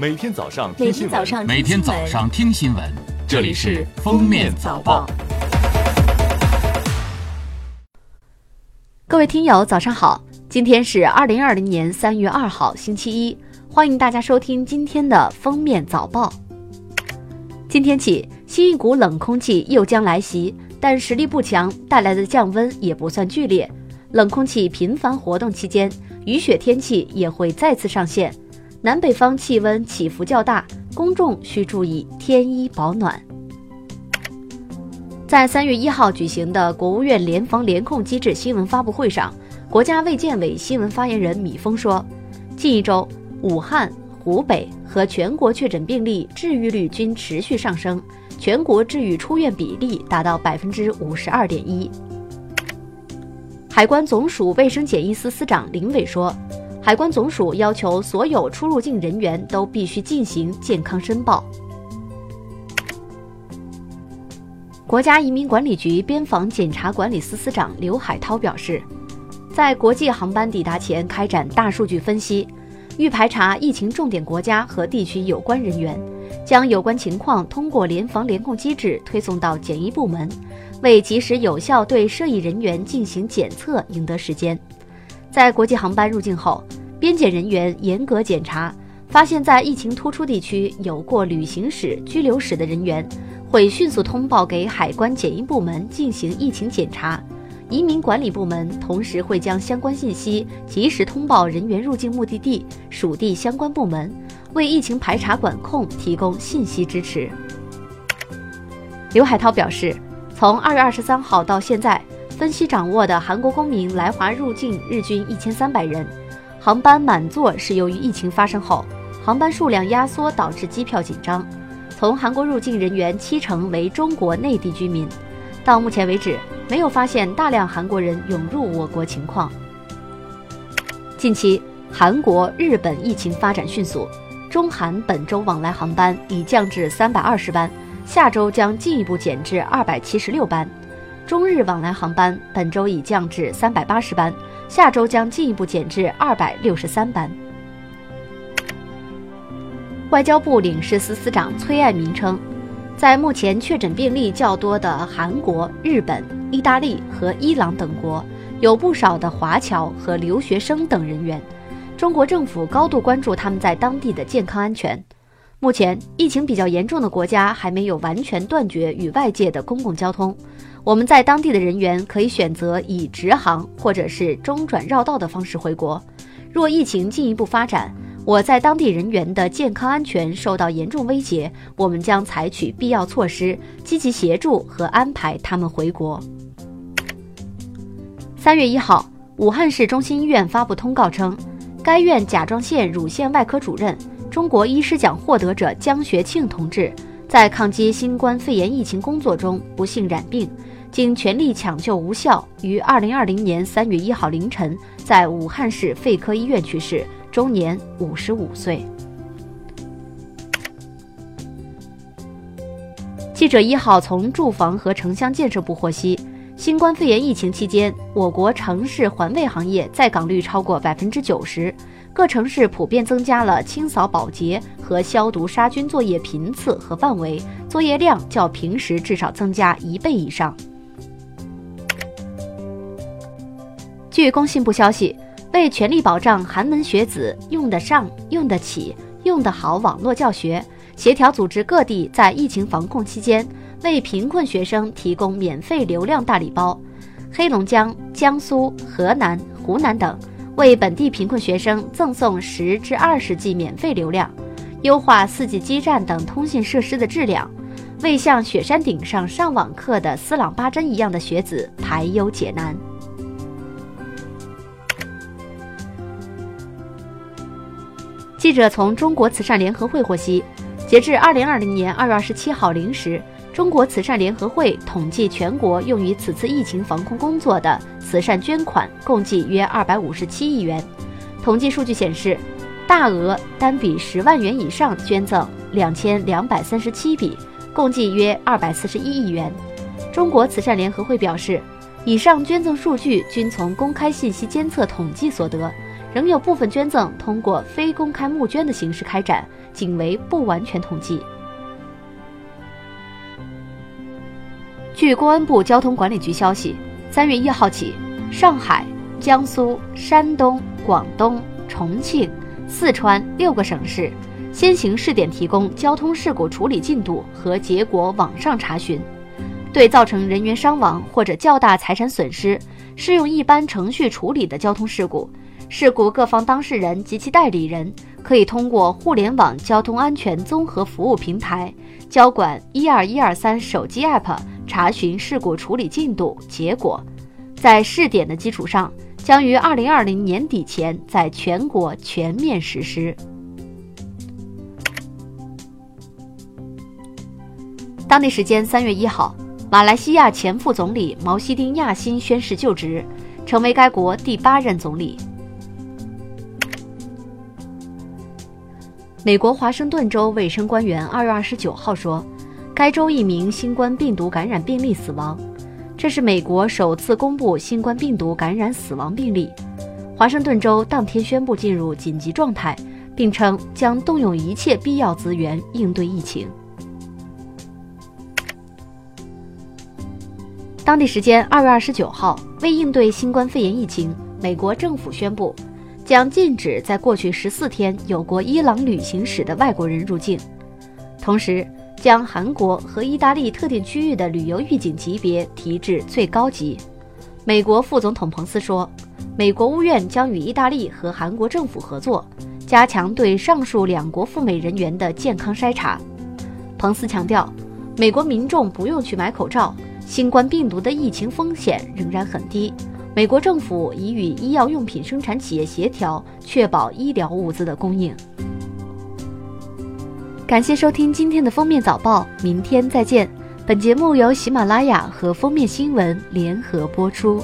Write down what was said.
每天早上听新闻，每天早上听新闻，这里是《封面早报》。各位听友，早上好！今天是二零二零年三月二号，星期一，欢迎大家收听今天的《封面早报》。今天起，新一股冷空气又将来袭，但实力不强，带来的降温也不算剧烈。冷空气频繁活动期间，雨雪天气也会再次上现，南北方气温起伏较大，公众需注意添衣保暖。在三月一号举行的国务院联防联控机制新闻发布会上，国家卫健委新闻发言人米峰说，近一周，武汉、湖北和全国确诊病例治愈率均持续上升，全国治愈出院比例达到百分之五十二点一。海关总署卫生检疫司司长林伟说，海关总署要求所有出入境人员都必须进行健康申报。国家移民管理局边防检查管理司司长刘海涛表示，在国际航班抵达前开展大数据分析，预排查疫情重点国家和地区有关人员，将有关情况通过联防联控机制推送到检疫部门，为及时有效对涉疫人员进行检测赢得时间。在国际航班入境后，边检人员严格检查，发现在疫情突出地区有过旅行史、居留史的人员。会迅速通报给海关检疫部门进行疫情检查，移民管理部门同时会将相关信息及时通报人员入境目的地、属地相关部门，为疫情排查管控提供信息支持。刘海涛表示，从二月二十三号到现在，分析掌握的韩国公民来华入境日均一千三百人，航班满座是由于疫情发生后，航班数量压缩导致机票紧张。从韩国入境人员七成为中国内地居民，到目前为止没有发现大量韩国人涌入我国情况。近期，韩国、日本疫情发展迅速，中韩本周往来航班已降至三百二十班，下周将进一步减至二百七十六班；中日往来航班本周已降至三百八十班，下周将进一步减至二百六十三班。外交部领事司司长崔爱民称，在目前确诊病例较多的韩国、日本、意大利和伊朗等国，有不少的华侨和留学生等人员。中国政府高度关注他们在当地的健康安全。目前疫情比较严重的国家还没有完全断绝与外界的公共交通，我们在当地的人员可以选择以直航或者是中转绕道的方式回国。若疫情进一步发展，我在当地人员的健康安全受到严重威胁，我们将采取必要措施，积极协助和安排他们回国。三月一号，武汉市中心医院发布通告称，该院甲状腺乳腺外科主任、中国医师奖获得者江学庆同志，在抗击新冠肺炎疫情工作中不幸染病，经全力抢救无效，于二零二零年三月一号凌晨在武汉市肺科医院去世。终年五十五岁。记者一号从住房和城乡建设部获悉，新冠肺炎疫情期间，我国城市环卫行业在岗率超过百分之九十，各城市普遍增加了清扫保洁和消毒杀菌作业频次和范围，作业量较平时至少增加一倍以上。据工信部消息。为全力保障寒门学子用得上、用得起、用得好网络教学，协调组织各地在疫情防控期间为贫困学生提供免费流量大礼包。黑龙江、江苏、河南、湖南等为本地贫困学生赠送十至二十 G 免费流量，优化 4G 基站等通信设施的质量，为像雪山顶上上网课的斯朗巴珍一样的学子排忧解难。记者从中国慈善联合会获悉，截至二零二零年二月二十七号零时，中国慈善联合会统计全国用于此次疫情防控工作的慈善捐款共计约二百五十七亿元。统计数据显示，大额单笔十万元以上捐赠两千两百三十七笔，共计约二百四十一亿元。中国慈善联合会表示，以上捐赠数据均从公开信息监测统计所得。仍有部分捐赠通过非公开募捐的形式开展，仅为不完全统计。据公安部交通管理局消息，三月一号起，上海、江苏、山东、广东、重庆、四川六个省市先行试点提供交通事故处理进度和结果网上查询，对造成人员伤亡或者较大财产损失，适用一般程序处理的交通事故。事故各方当事人及其代理人可以通过互联网交通安全综合服务平台交管一二一二三手机 App 查询事故处理进度结果，在试点的基础上，将于二零二零年底前在全国全面实施。当地时间三月一号，马来西亚前副总理毛希丁亚辛宣誓就职，成为该国第八任总理。美国华盛顿州卫生官员二月二十九号说，该州一名新冠病毒感染病例死亡，这是美国首次公布新冠病毒感染死亡病例。华盛顿州当天宣布进入紧急状态，并称将动用一切必要资源应对疫情。当地时间二月二十九号，为应对新冠肺炎疫情，美国政府宣布。将禁止在过去十四天有过伊朗旅行史的外国人入境，同时将韩国和意大利特定区域的旅游预警级别提至最高级。美国副总统彭斯说，美国务院将与意大利和韩国政府合作，加强对上述两国赴美人员的健康筛查。彭斯强调，美国民众不用去买口罩，新冠病毒的疫情风险仍然很低。美国政府已与医药用品生产企业协调，确保医疗物资的供应。感谢收听今天的封面早报，明天再见。本节目由喜马拉雅和封面新闻联合播出。